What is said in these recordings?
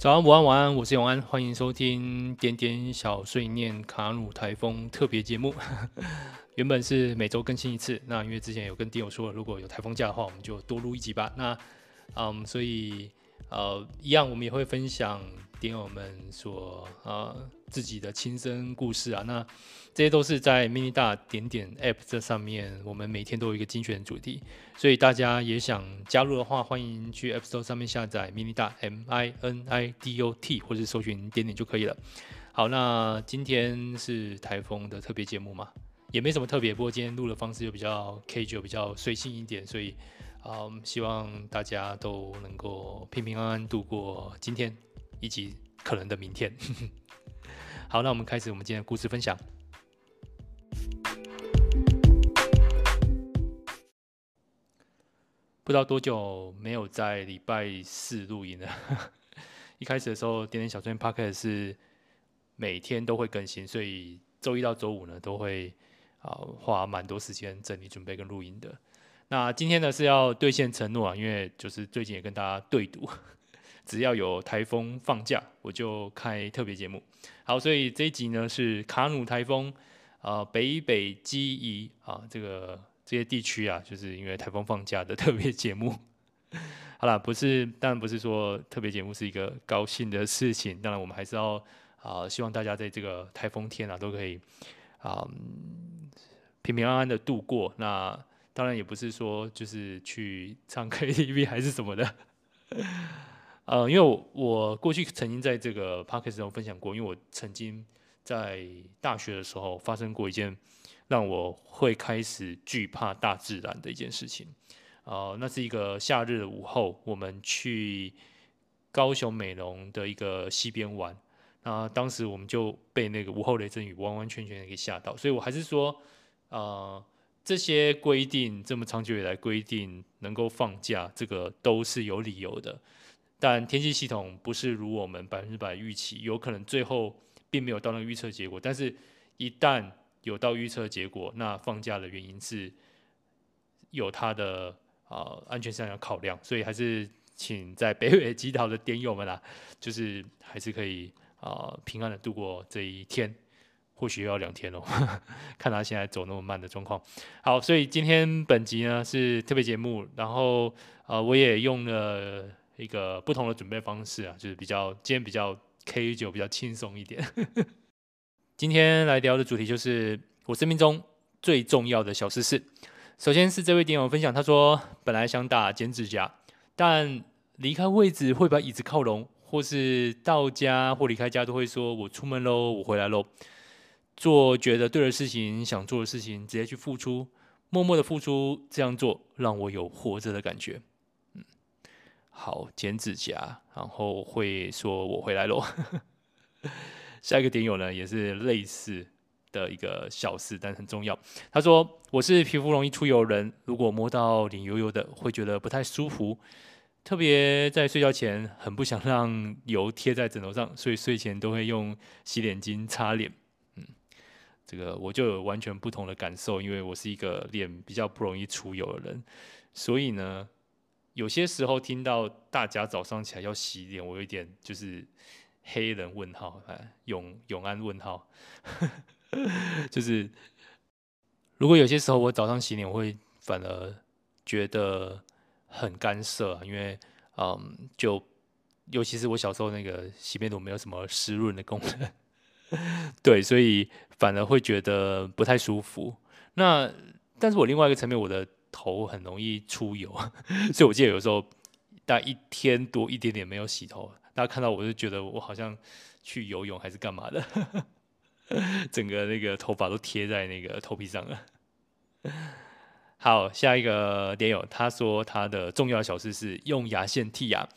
早安，午安，晚安，我是永安，欢迎收听点点小碎念卡努台风特别节目。原本是每周更新一次，那因为之前有跟丁友说，如果有台风假的话，我们就多录一集吧。那，嗯，所以呃，一样我们也会分享。点友们所呃自己的亲身故事啊，那这些都是在 mini 大点点 App 这上面，我们每天都有一个精选主题，所以大家也想加入的话，欢迎去 App Store 上面下载 mini 大 M I N I D O T，或者搜寻点点就可以了。好，那今天是台风的特别节目嘛，也没什么特别，不过今天录的方式又比较 casual，比较随性一点，所以啊、呃，希望大家都能够平平安安度过今天。以及可能的明天。好，那我们开始我们今天的故事分享。不知道多久没有在礼拜四录音了。一开始的时候，点点小碎念 Podcast 是每天都会更新，所以周一到周五呢都会啊花蛮多时间整理准备跟录音的。那今天呢是要兑现承诺啊，因为就是最近也跟大家对赌。只要有台风放假，我就开特别节目。好，所以这一集呢是卡努台风啊、北北基宜啊，这个这些地区啊，就是因为台风放假的特别节目。好了，不是，当然不是说特别节目是一个高兴的事情，当然我们还是要啊、希望大家在这个台风天啊都可以啊、呃、平平安安的度过。那当然也不是说就是去唱 KTV 还是什么的。呃，因为我我过去曾经在这个 podcast 中分享过，因为我曾经在大学的时候发生过一件让我会开始惧怕大自然的一件事情。呃，那是一个夏日的午后，我们去高雄美浓的一个溪边玩，那当时我们就被那个午后雷阵雨完完全全的给吓到，所以我还是说，呃，这些规定这么长久以来规定能够放假，这个都是有理由的。但天气系统不是如我们百分之百预期，有可能最后并没有到那个预测结果。但是，一旦有到预测结果，那放假的原因是有它的啊、安全上要考量。所以，还是请在北北基桃的点友们啦，就是还是可以啊、平安的度过这一天，或许要两天哦，看他现在走那么慢的状况。好，所以今天本集呢是特别节目，然后、呃、我也用了。一个不同的准备方式啊，就是比较今天比较 K 九比较轻松一点。今天来聊的主题就是我生命中最重要的小事事。首先是这位点友分享，他说本来想打剪指甲，但离开位置会把椅子靠拢，或是到家或离开家都会说我出门喽，我回来喽。做觉得对的事情，想做的事情，直接去付出，默默的付出，这样做让我有活着的感觉。嗯好，剪指甲，然后会说我回来喽。下一个点友呢，也是类似的一个小事，但很重要。他说我是皮肤容易出油人，如果摸到脸油油的，会觉得不太舒服。特别在睡觉前，很不想让油贴在枕头上，所以睡前都会用洗脸巾擦脸。这个我就有完全不同的感受，因为我是一个脸比较不容易出油的人，所以呢。有些时候听到大家早上起来要洗脸，我有一点就是黑人问号，哎，永永安问号，就是如果有些时候我早上洗脸，我会反而觉得很干涩，因为嗯，就尤其是我小时候那个洗面乳没有什么湿润的功能，对，所以反而会觉得不太舒服。那但是我另外一个层面，我的。头很容易出油，所以我记得有时候大概一天多一点点没有洗头，大家看到我就觉得我好像去游泳还是干嘛的，整个那个头发都贴在那个头皮上了。好，下一个点友，他说他的重要小事是用牙线剔牙，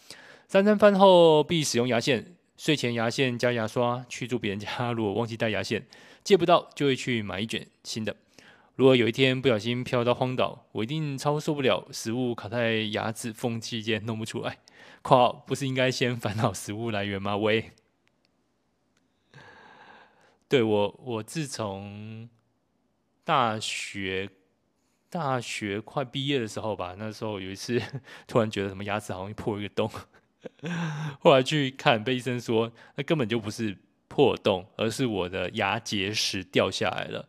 三餐饭后必使用牙线，睡前牙线加牙刷，去住别人家 如果忘记带牙线，借不到就会去买一卷新的。如果有一天不小心飘到荒岛，我一定超受不了食物卡在牙齿缝隙间弄不出来。括号不是应该先烦恼食物来源吗？喂，对我，我自从大学大学快毕业的时候吧，那时候有一次 突然觉得什么牙齿好像破一个洞，后来去看，被医生说那根本就不是破洞，而是我的牙结石掉下来了。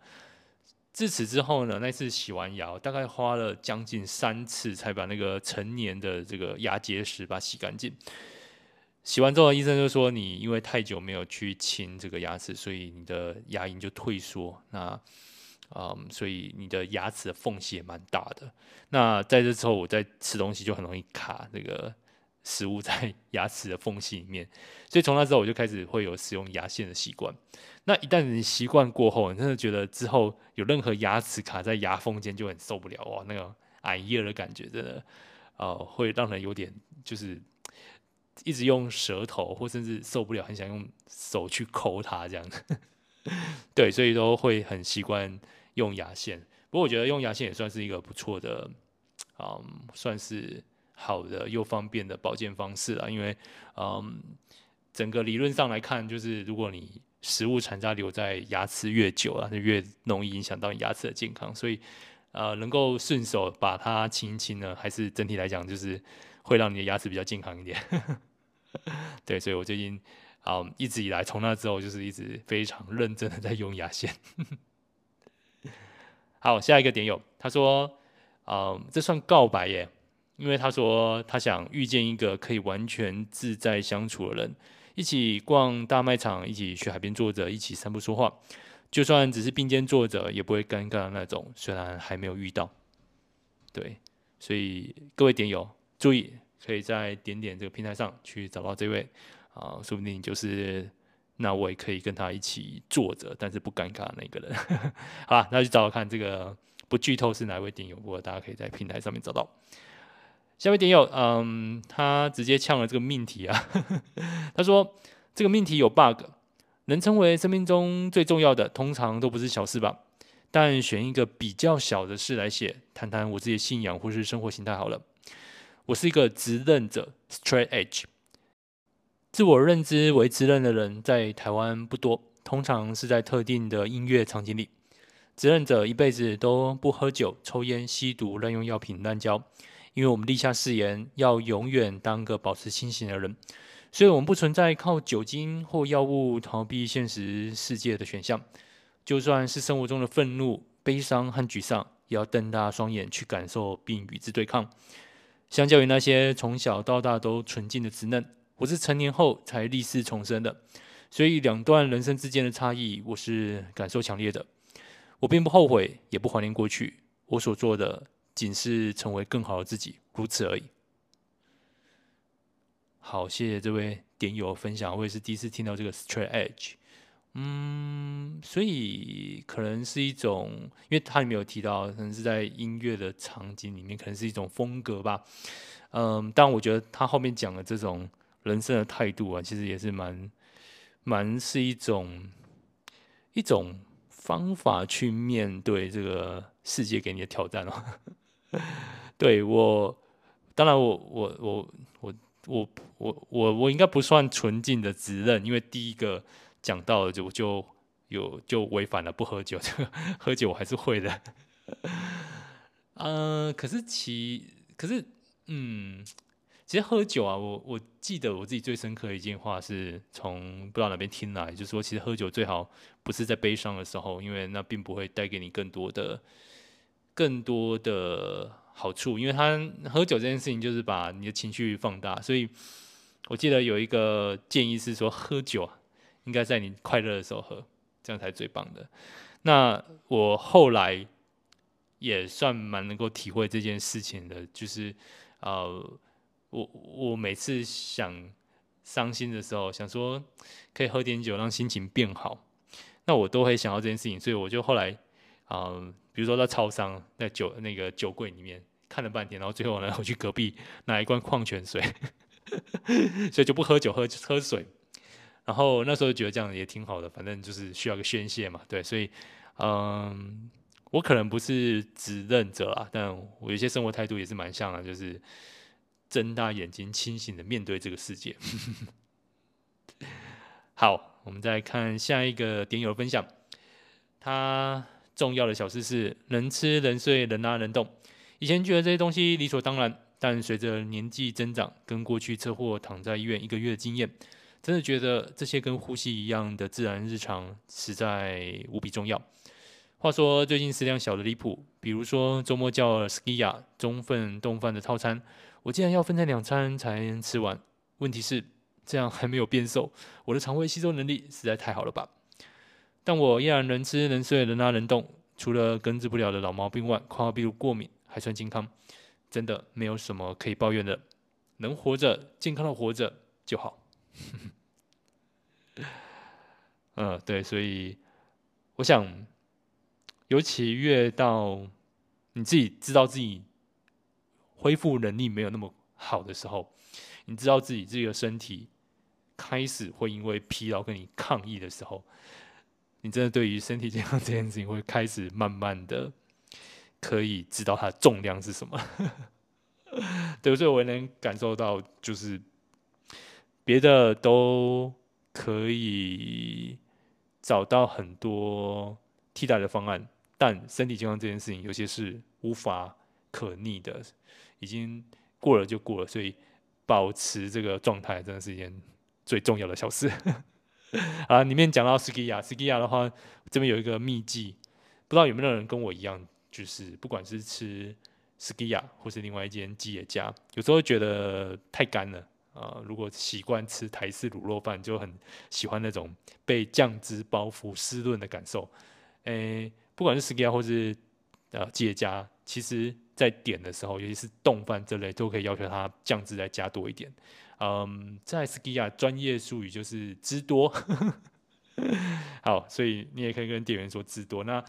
自此之后呢，那次洗完牙，大概花了将近三次才把那个成年的这个牙结石把它洗干净。洗完之后，医生就说你因为太久没有去清这个牙齿，所以你的牙龈就退缩。那嗯，所以你的牙齿的缝隙也蛮大的。那在这之后，我在吃东西就很容易卡那个食物在 牙齿的缝隙里面。所以从那之后，我就开始会有使用牙线的习惯。那一旦你习惯过后，你真的觉得之后有任何牙齿卡在牙缝间就很受不了哇，那个哎呀的感觉真的，呃，会让人有点就是。一直用舌头，或甚至受不了，很想用手去抠它这样。对，所以都会很习惯用牙线。不过我觉得用牙线也算是一个不错的，嗯，算是好的又方便的保健方式啊。因为，嗯，整个理论上来看，就是如果你食物残渣留在牙齿越久啊，就越容易影响到你牙齿的健康。所以，呃，能够顺手把它清一清呢，还是整体来讲就是。会让你的牙齿比较健康一点，对，所以我最近啊、一直以来从那之后就是一直非常认真的在用牙线。好，下一个点友，他说，嗯，这算告白耶，因为他说他想遇见一个可以完全自在相处的人，一起逛大卖场，一起去海边坐着，一起散步说话，就算只是并肩坐着，也不会尴尬的那种。虽然还没有遇到，对，所以各位点友。注意，可以在点点这个平台上去找到这位啊，说不定就是那我也可以跟他一起坐着，但是不尴尬的那个人。好，那就找找看这个不剧透是哪位点友，不过大家可以在平台上面找到。下位点友，嗯，他直接呛了这个命题啊，他说这个命题有 bug，能称为生命中最重要的，通常都不是小事吧？但选一个比较小的事来写，谈谈我自己的信仰或是生活形态好了。我是一个直认者，straight edge。自我认知为直认的人在台湾不多，通常是在特定的音乐场景里。直认者一辈子都不喝酒、抽烟、吸毒、滥用药品、滥交，因为我们立下誓言，要永远当个保持清醒的人。所以，我们不存在靠酒精或药物逃避现实世界的选项。就算是生活中的愤怒、悲伤和沮丧，也要瞪大双眼去感受并与之对抗。相较于那些从小到大都纯净的稚嫩，我是成年后才立志重生的，所以两段人生之间的差异，我是感受强烈的。我并不后悔，也不怀念过去，我所做的仅是成为更好的自己，如此而已。好，谢谢这位点友分享，我也是第一次听到这个 straight edge。嗯，所以可能是一种，因为它里面有提到，可能是在音乐的场景里面，可能是一种风格吧。嗯，但我觉得他后面讲的这种人生的态度啊，其实也是蛮蛮是一种一种方法去面对这个世界给你的挑战哦。对我，当然我我我我我我我我应该不算纯净的直认，因为第一个。讲到了就就有就违反了不喝酒，喝酒我还是会的。嗯、可是其可是嗯，其实喝酒啊，我我记得我自己最深刻的一句话是从不知道哪边听来，就是说其实喝酒最好不是在悲伤的时候，因为那并不会带给你更多的更多的好处，因为他喝酒这件事情就是把你的情绪放大，所以我记得有一个建议是说喝酒。应该在你快乐的时候喝，这样才最棒的。那我后来也算蛮能够体会这件事情的，就是呃，我我每次想伤心的时候，想说可以喝点酒让心情变好，那我都会想到这件事情，所以我就后来啊、比如说在超商在酒那个酒柜里面看了半天，然后最后呢，我去隔壁拿一罐矿泉水，所以就不喝酒，喝喝水。然后那时候觉得这样也挺好的，反正就是需要个宣泄嘛，对，所以，嗯，我可能不是直认者啊，但我有些生活态度也是蛮像的，就是睁大眼睛，清醒的面对这个世界。好，我们再看下一个点友分享，他重要的小事是能吃能睡能拉能动，以前觉得这些东西理所当然。但随着年纪增长，跟过去车祸躺在医院一个月的经验，真的觉得这些跟呼吸一样的自然日常实在无比重要。话说最近食量小的离谱，比如说周末叫了 Skia 中份丼饭的套餐，我竟然要分成两餐才能吃完。问题是这样还没有变瘦，我的肠胃吸收能力实在太好了吧？但我依然能吃能睡能拉能动，除了根治不了的老毛病外，括号比如过敏还算健康。真的没有什么可以抱怨的，能活着、健康的活着就好。嗯，对，所以我想，尤其越到你自己知道自己恢复能力没有那么好的时候，你知道自己这个身体开始会因为疲劳跟你抗议的时候，你真的对于身体健康 这件事情会开始慢慢的。可以知道它的重量是什么，对，所以我也能感受到，就是别的都可以找到很多替代的方案，但身体健康这件事情有些是无法可逆的，已经过了就过了，所以保持这个状态真的是一件最重要的小事。啊，里面讲到 Skia，Skia 的话，这边有一个秘籍，不知道有没有人跟我一样。就是不管是吃 Skia 或是另外一间吉野家，有时候觉得太干了啊、如果习惯吃台式卤肉饭，就很喜欢那种被酱汁包覆湿润的感受。诶、不管是 Skia 或是呃吉野家，其实在点的时候，尤其是冻饭这类，都可以要求它酱汁再加多一点。嗯，在 Skia 专业术语就是汁多。好，所以你也可以跟店员说汁多。那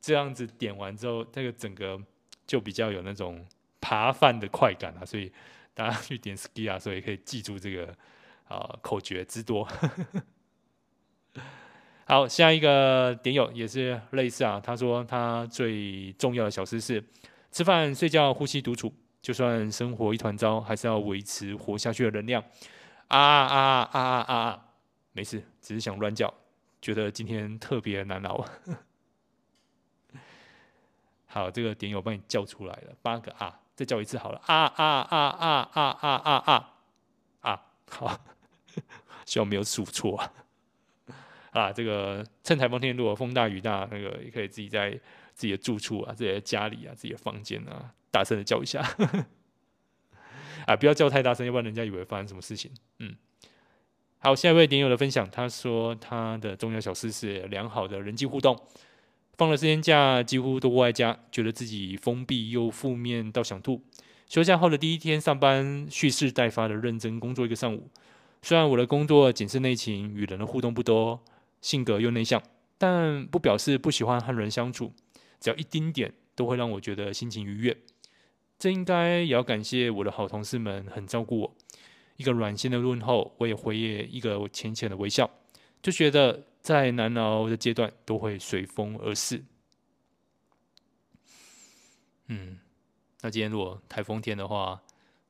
这样子点完之后，那个整个就比较有那种扒饭的快感啊，所以大家去点 Skia，所以可以记住这个啊、口诀之多。好，下一个点友也是类似啊，他说他最重要的小事是吃饭、睡觉、呼吸、独处，就算生活一团糟，还是要维持活下去的能量。啊啊啊啊啊啊！没事，只是想乱叫，觉得今天特别难熬。好，这个点友帮你叫出来了，八个啊，再叫一次好了，啊啊啊啊啊啊啊啊啊，好，希望没有数错啊。啊，这个趁台风天如果风大雨大，那个也可以自己在自己的住处啊、自己的家里啊、自己的房间啊，大声的叫一下。啊，不要叫太大声，要不然人家以为发生什么事情。嗯，好，下一位点友的分享，他说他的重要小事是良好的人际互动。放了四天假，几乎都窝在家，觉得自己封闭又负面到想吐。休假后的第一天上班，蓄势待发的认真工作一个上午。虽然我的工作仅是内勤，与人的互动不多，性格又内向，但不表示不喜欢和人相处。只要一丁点，都会让我觉得心情愉悦。这应该也要感谢我的好同事们，很照顾我。一个软心的问候，我也回应一个浅浅的微笑，就觉得。在难熬的阶段，都会随风而逝。嗯，那今天如果台风天的话，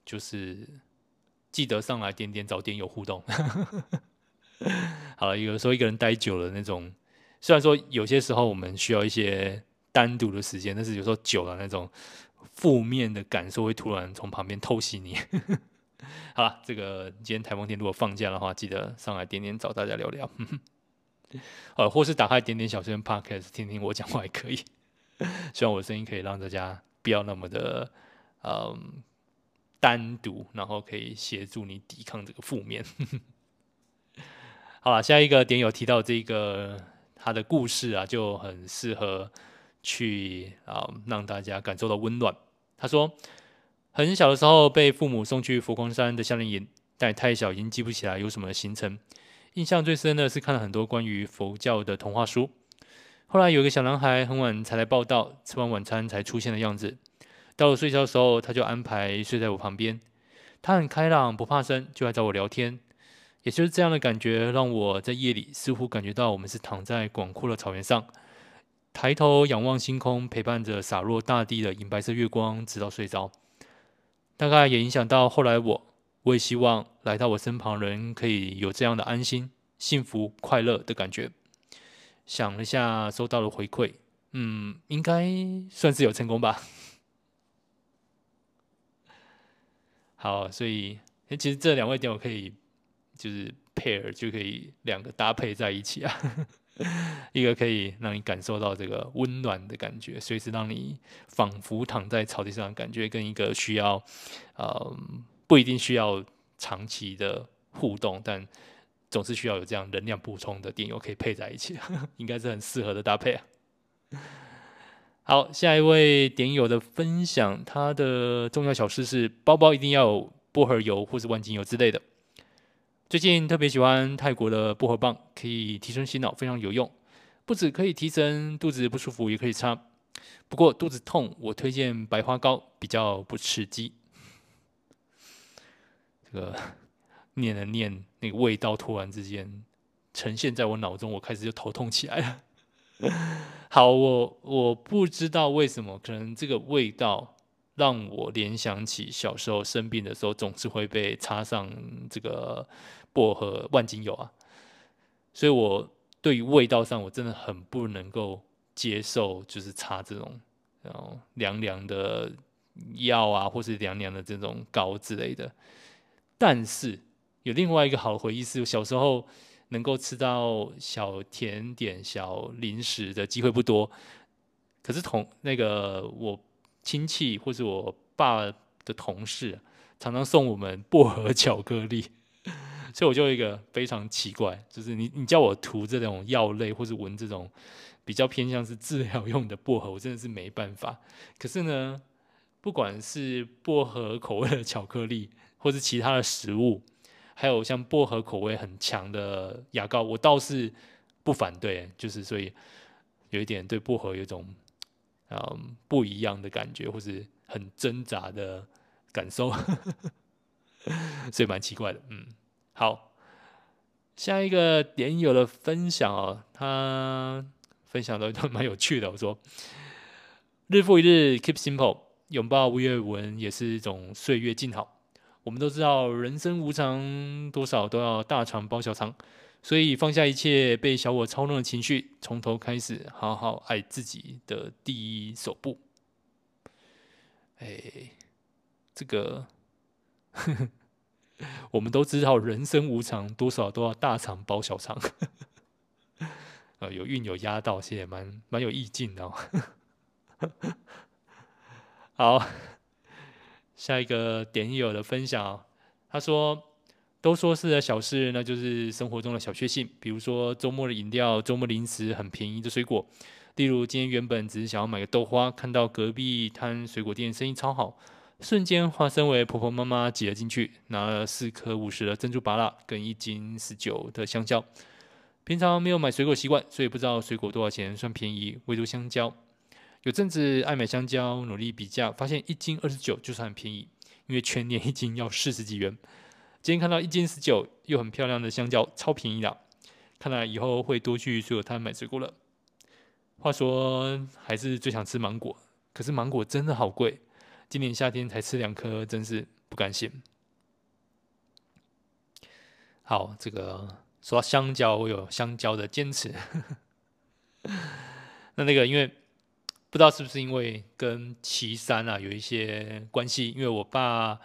就是记得上来点点，早点有互动。好了，有时候一个人待久了，那种虽然说有些时候我们需要一些单独的时间，但是有时候久了，那种负面的感受会突然从旁边偷袭你。好了，这个今天台风天如果放假的话，记得上来点点，找大家聊聊。呃，或是打开点点小声 Podcast 听听我讲话也可以。希望我的声音可以让大家不要那么的嗯单独，然后可以协助你抵抗这个负面。好了，下一个点有提到这个他的故事啊，就很适合去啊、让大家感受到温暖。他说，很小的时候被父母送去佛光山的夏令营，但太小已经记不起来有什么行程。印象最深的是看了很多关于佛教的童话书。后来有个小男孩很晚才来报道，吃完晚餐才出现的样子。到了睡觉的时候，他就安排睡在我旁边。他很开朗，不怕生，就来找我聊天。也就是这样的感觉，让我在夜里似乎感觉到我们是躺在广阔的草原上，抬头仰望星空，陪伴着洒落大地的银白色月光，直到睡着。大概也影响到后来我。我也希望来到我身旁人可以有这样的安心、幸福、快乐的感觉。想了下，收到了回馈，嗯，应该算是有成功吧。好，所以其实这两位点我可以就是 pair 就可以两个搭配在一起啊。一个可以让你感受到这个温暖的感觉，随时让你仿佛躺在草地上感觉，跟一个需要，呃，不一定需要长期的互动，但总是需要有这样能量补充的电邮可以配在一起，应该是很适合的搭配啊。好，下一位点友的分享，他的重要小事是包包一定要有薄荷油或是万金油之类的。最近特别喜欢泰国的薄荷棒，可以提神醒脑，非常有用。不止可以提神，肚子不舒服也可以擦。不过肚子痛，我推荐白花膏，比较不刺激。这个念了念，那个味道突然之间呈现在我脑中，我开始就头痛起来了。好，我我不知道为什么，可能这个味道让我联想起小时候生病的时候，总是会被擦上这个。薄荷万金油啊，所以我对于味道上我真的很不能够接受，就是擦这种然后凉凉的药啊，或是凉凉的这种膏之类的。但是有另外一个好回忆是，小时候能够吃到小甜点、小零食的机会不多。可是同那个我亲戚或是我爸的同事，常常送我们薄荷巧克力。所以我就有一个非常奇怪，就是你你叫我涂这种药类，或是闻这种比较偏向是治疗用的薄荷，我真的是没办法。可是呢，不管是薄荷口味的巧克力，或是其他的食物，还有像薄荷口味很强的牙膏，我倒是不反对。就是所以有一点对薄荷有一种嗯不一样的感觉，或是很挣扎的感受，所以蛮奇怪的，嗯。好，下一个点友的分享哦，他分享的都蛮有趣的。我说，日复一日，keep simple，拥抱吴月文也是一种岁月静好。我们都知道人生无常，多少都要大肠包小肠，所以放下一切被小我操弄的情绪，从头开始，好好爱自己的第一手步。哎，这个。呵呵我们都知道人生无常，多少都要大肠包小肠。呃，有韵有押到，其实也蛮蛮有意境的哦。好，下一个点友的分享，他说：“都说是小事，那就是生活中的小确幸，比如说周末的饮料、周末零食很便宜的水果，例如今天原本只是想要买个豆花，看到隔壁摊水果店生意超好。”瞬间化身为婆婆妈妈挤了进去，拿了四颗五十的珍珠芭乐跟一斤十九的香蕉。平常没有买水果习惯，所以不知道水果多少钱算便宜。唯独香蕉，有阵子爱买香蕉，努力比价，发现一斤二十九就算很便宜，因为全年一斤要四十几元。今天看到一斤十九又很漂亮的香蕉，超便宜的。看来以后会多去水果摊买水果了。话说，还是最想吃芒果，可是芒果真的好贵。今年夏天才吃两颗，真是不甘心。好，这个说到香蕉，我有香蕉的坚持。那那个，因为不知道是不是因为跟岐山啊有一些关系，因为我爸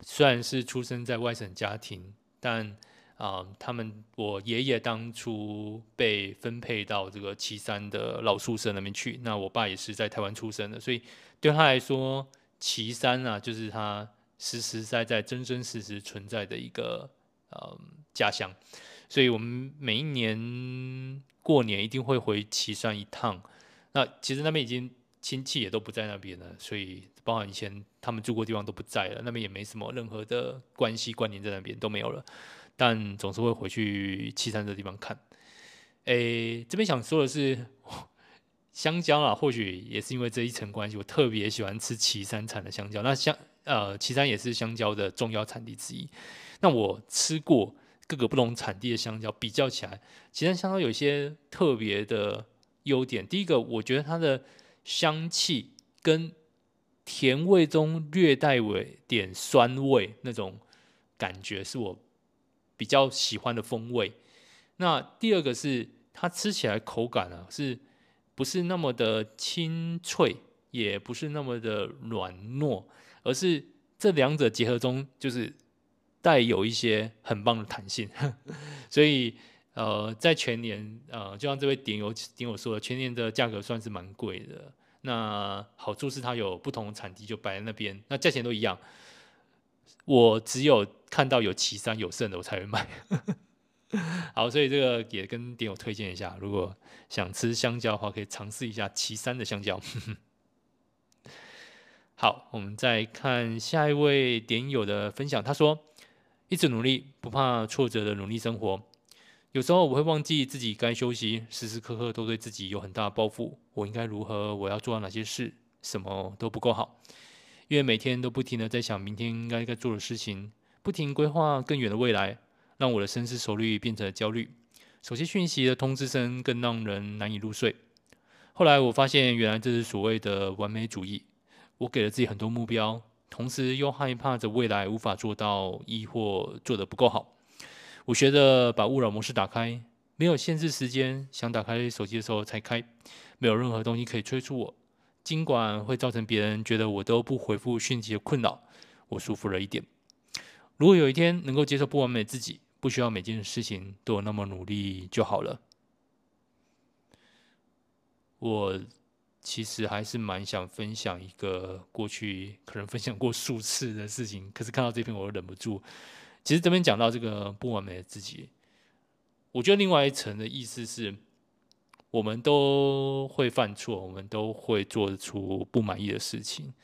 虽然是出生在外省家庭，但啊、他们我爷爷当初被分配到这个岐山的老宿舍那边去，那我爸也是在台湾出生的，所以对他来说。岐山啊，就是他实实在在、真真实实存在的一个呃家乡，所以我们每一年过年一定会回岐山一趟。那其实那边已经亲戚也都不在那边了，所以包含以前他们住过地方都不在了，那边也没什么任何的关系关联在那边都没有了。但总是会回去岐山这地方看。诶，这边想说的是。香蕉啊，或许也是因为这一层关系，我特别喜欢吃岐山产的香蕉。那香呃，岐山也是香蕉的重要产地之一。那我吃过各个不同产地的香蕉，比较起来，岐山香蕉有一些特别的优点。第一个，我觉得它的香气跟甜味中略带尾点酸味那种感觉，是我比较喜欢的风味。那第二个是它吃起来口感啊是。不是那么的清脆，也不是那么的软糯，而是这两者结合中，就是带有一些很棒的弹性。所以呃，在全年呃，就像这位点友点友说的，全年的价格算是蛮贵的。那好处是它有不同的产地就摆在那边，那价钱都一样。我只有看到有旗山有剩的，我才会买。好，所以这个也跟点友推荐一下，如果想吃香蕉的话，可以尝试一下旗山的香蕉。好，我们再看下一位点友的分享，他说：“一直努力，不怕挫折的努力生活。有时候我会忘记自己该休息，时时刻刻都对自己有很大的抱负。我应该如何？我要做到哪些事？什么都不够好，因为每天都不停的在想明天应该该做的事情，不停规划更远的未来。”让我的深思熟虑变成了焦虑，手机讯息的通知声更让人难以入睡。后来我发现，原来这是所谓的完美主义。我给了自己很多目标，同时又害怕着未来无法做到，亦或做得不够好。我学着把勿扰模式打开，没有限制时间，想打开手机的时候才开，没有任何东西可以催促我。尽管会造成别人觉得我都不回复讯息的困扰，我舒服了一点。如果有一天能够接受不完美自己，不需要每件事情都有那么努力就好了。我其实还是蛮想分享一个过去可能分享过数次的事情，可是看到这篇我忍不住。其实这边讲到这个不完美的自己，我觉得另外一层的意思是，我们都会犯错，我们都会做出不满意的事情。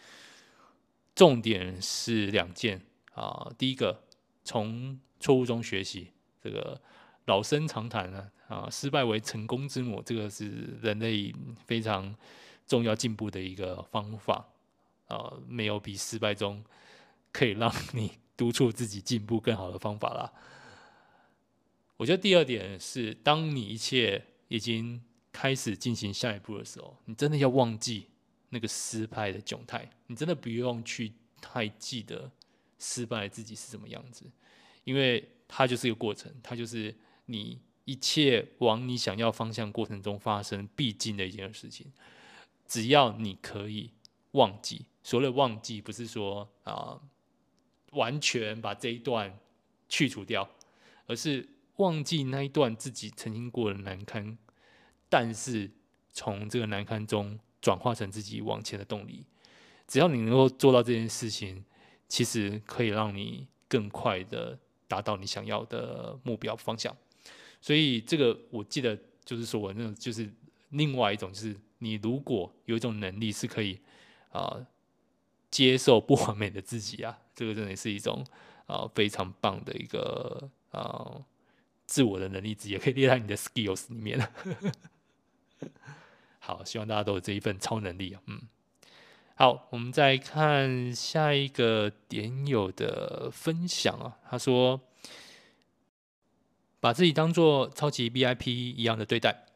重点是两件啊，第一个从。错误中学习，这个老生常谈啊，啊，失败为成功之母，这个是人类非常重要进步的一个方法啊，没有比失败中可以让你督促自己进步更好的方法啦。我觉得第二点是，当你一切已经开始进行下一步的时候，你真的要忘记那个失败的窘态，你真的不用去太记得失败自己是什么样子。因为它就是一个过程，它就是你一切往你想要方向过程中发生必经的一件事情。只要你可以忘记，所谓的忘记，不是说啊、完全把这一段去除掉，而是忘记那一段自己曾经过的难堪，但是从这个难堪中转化成自己往前的动力。只要你能够做到这件事情，其实可以让你更快的。达到你想要的目标方向，所以这个我记得就是说，那种就是另外一种，就是你如果有一种能力是可以啊、接受不完美的自己啊，这个真的是一种啊、非常棒的一个啊、自我的能力值，也可以列在你的 skills 里面。好，希望大家都有这一份超能力啊，嗯。好，我们再看下一个点友的分享啊。他说：“把自己当做超级 VIP 一样的对待。”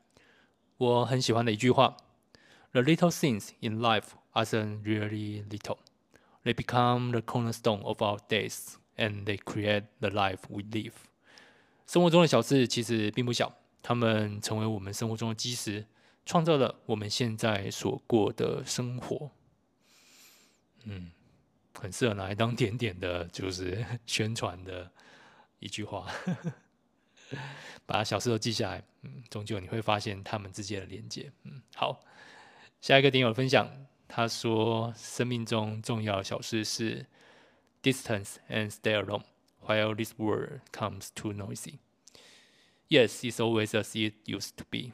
我很喜欢的一句话：“The little things in life aren't really little. They become the cornerstone of our days, and they create the life we live.” 生活中的小事其实并不小，它们成为我们生活中的基石，创造了我们现在所过的生活。嗯，很适合拿来当点点的，就是宣传的一句话。把小事都记下来，嗯，终究你会发现他们之间的连接。嗯，好，下一个点友分享，他说：生命中重要的小事是 distance and stay alone while this world comes too noisy. Yes, it's always as it used to be.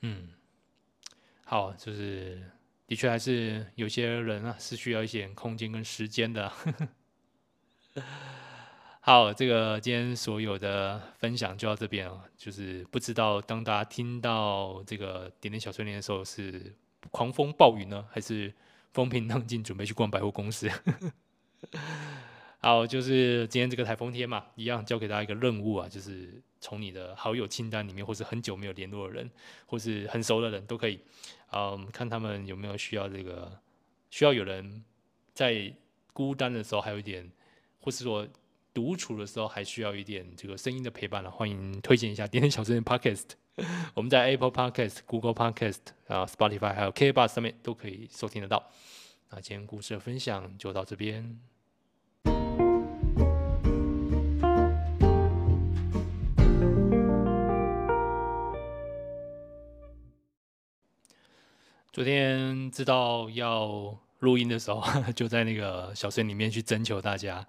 嗯，好，就是。的确，还是有些人啊，是需要一些空间跟时间的。好，这个今天所有的分享就到这边啊。就是不知道当大家听到这个点点小碎念的时候，是狂风暴雨呢，还是风平浪静，准备去逛百货公司？好，就是今天这个台风天嘛，一样交给大家一个任务啊，就是从你的好友清单里面，或是很久没有联络的人，或是很熟的人都可以。嗯，看他们有没有需要这个，需要有人在孤单的时候还有一点，或是说独处的时候还需要一点这个声音的陪伴了。欢迎推荐一下点点小碎念 Podcast，我们在 Apple Podcast、Google Podcast 啊、Spotify 还有 K Bus 上面都可以收听得到。那今天故事的分享就到这边。昨天知道要录音的时候，就在那个小森里面去征求大家。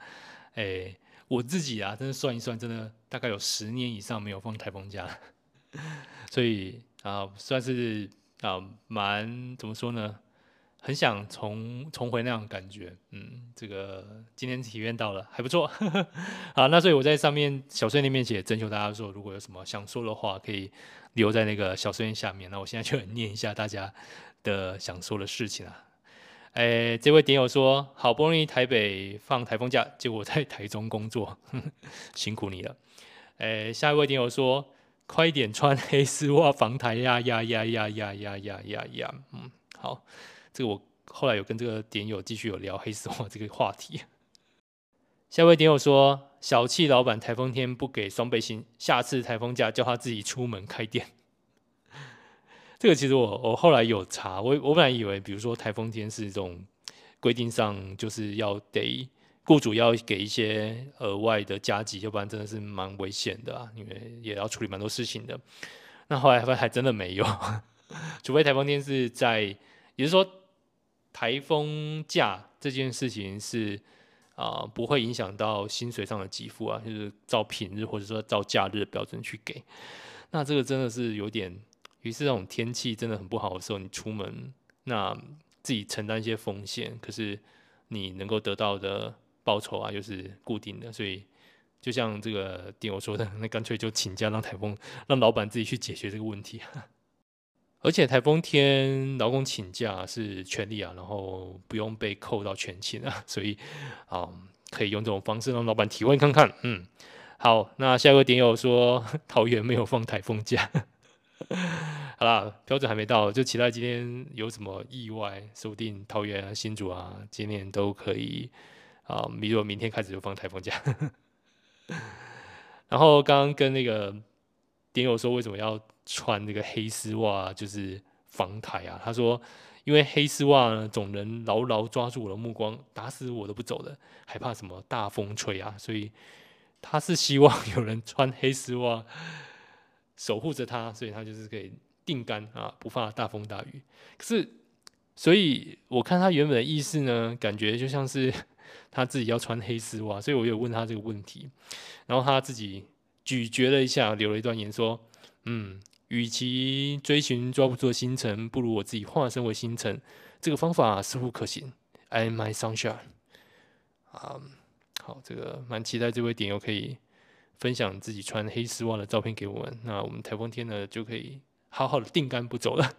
哎，我自己啊，真的算一算，真的大概有十年以上没有放台风假，所以啊，算是啊，蛮怎么说呢？很想重重回那样感觉。嗯，这个今天体验到了，还不错。好，那所以我在上面小森里面写征求大家说，如果有什么想说的话，可以留在那个小森下面。那我现在就念一下大家。的想说的事情啊，哎，这位点友说，好不容易台北放台风假，结果在台中工作，呵 呵辛苦你了。哎，下一位点友说，快点穿黑丝袜防台呀呀呀呀呀呀呀呀呀，嗯，好，这个我后来有跟这个点友继续有聊黑丝袜这个话题。下一位点友说，小气老板台风天不给双倍薪，下次台风假叫他自己出门开店。这个其实我我后来有查，我我本来以为，比如说台风天是这种规定上，就是要得雇主要给一些额外的加急，要不然真的是蛮危险的啊，因为也要处理蛮多事情的。那后来发现还真的没有，除非台风天是在，也就是说台风假这件事情是啊、不会影响到薪水上的给付啊，就是照平日或者说照假日的标准去给。那这个真的是有点。于是，这种天气真的很不好的时候，你出门，那自己承担一些风险，可是你能够得到的报酬啊，又是固定的。所以，就像这个 店友说的，那干脆就请假，让台风，让老板自己去解决这个问题。而且，台风天劳工请假是权利啊，然后不用被扣到全勤啊，所以啊，可以用这种方式让老板体会看看。嗯，好，那下一个点友说，桃园没有放台风假。好啦，标准还没到，就期待今天有什么意外，说不定桃园啊、新竹啊，今年都可以啊。比如说明天开始就放台风假。然后刚刚跟那个点友说，为什么要穿那个黑丝袜，就是防台啊？他说，因为黑丝袜，总能牢牢抓住我的目光，打死我都不走的，害怕什么大风吹啊，所以他是希望有人穿黑丝袜。守护着他，所以他就是可以定竿啊，不怕大风大雨。可是，所以我看他原本的意思呢，感觉就像是他自己要穿黑丝袜，所以我有问他这个问题，然后他自己咀嚼了一下，留了一段言说：“嗯，与其追寻抓不住的星辰，不如我自己化身为星辰。这个方法似乎可行。I'm my sunshine。”啊，好，这个蛮期待这位点友可以。分享自己穿黑丝袜的照片给我们，那我们台风天呢就可以好好的定竿不走了。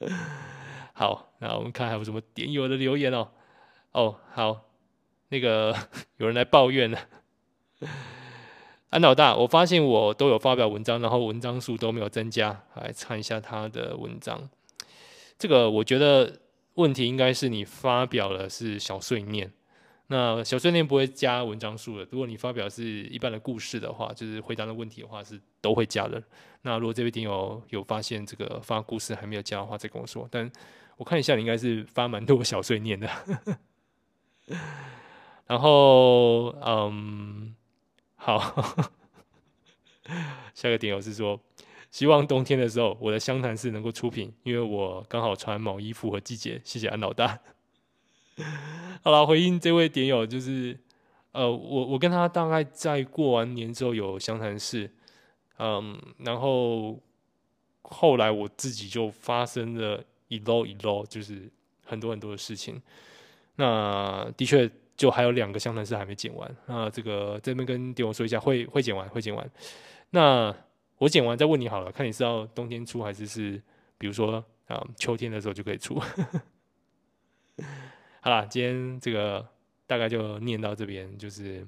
好，那我们看还有什么点友的留言哦。哦，好，那个有人来抱怨了。安老大，我发现我都有发表文章，然后文章数都没有增加，来看一下他的文章。这个我觉得问题应该是你发表的是小碎念。那小碎念不会加文章数的。如果你发表是一般的故事的话，就是回答的问题的话，是都会加的。那如果这位听友有发现这个发故事还没有加的话，再跟我说。但我看一下，你应该是发蛮多小碎念的。然后，嗯，好，下个点友是说，希望冬天的时候我的湘潭市能够出品，因为我刚好穿毛衣符合季节。谢谢安老大。好了，回应这位点友，就是，呃，我我跟他大概在过完年之后有相谈室，嗯，然后后来我自己就发生了一摞一摞，就是很多很多的事情。那的确就还有两个相谈室还没剪完，那这个这边跟点友说一下，会会剪完，会剪完。那我剪完再问你好了，看你是要冬天出还是是，比如说啊秋天的时候就可以出。好啦今天这个大概就念到这边就是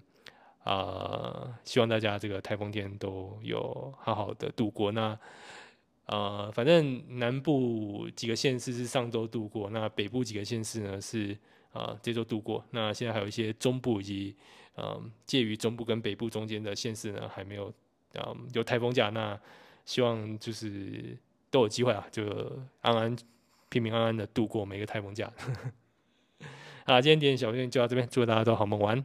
啊希望大家这个台风天都有好好的度过。那呃反正南部几个县市是上周度过那北部几个县市呢是啊这周度过。那现在还有一些中部以及嗯介于中部跟北部中间的县市呢还没有嗯有台风假那希望就是都有机会啊就安安平平安安的度过每个台风假。呵 呵好，今天点小片就到这边，祝大家都好梦，晚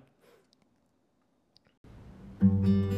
安。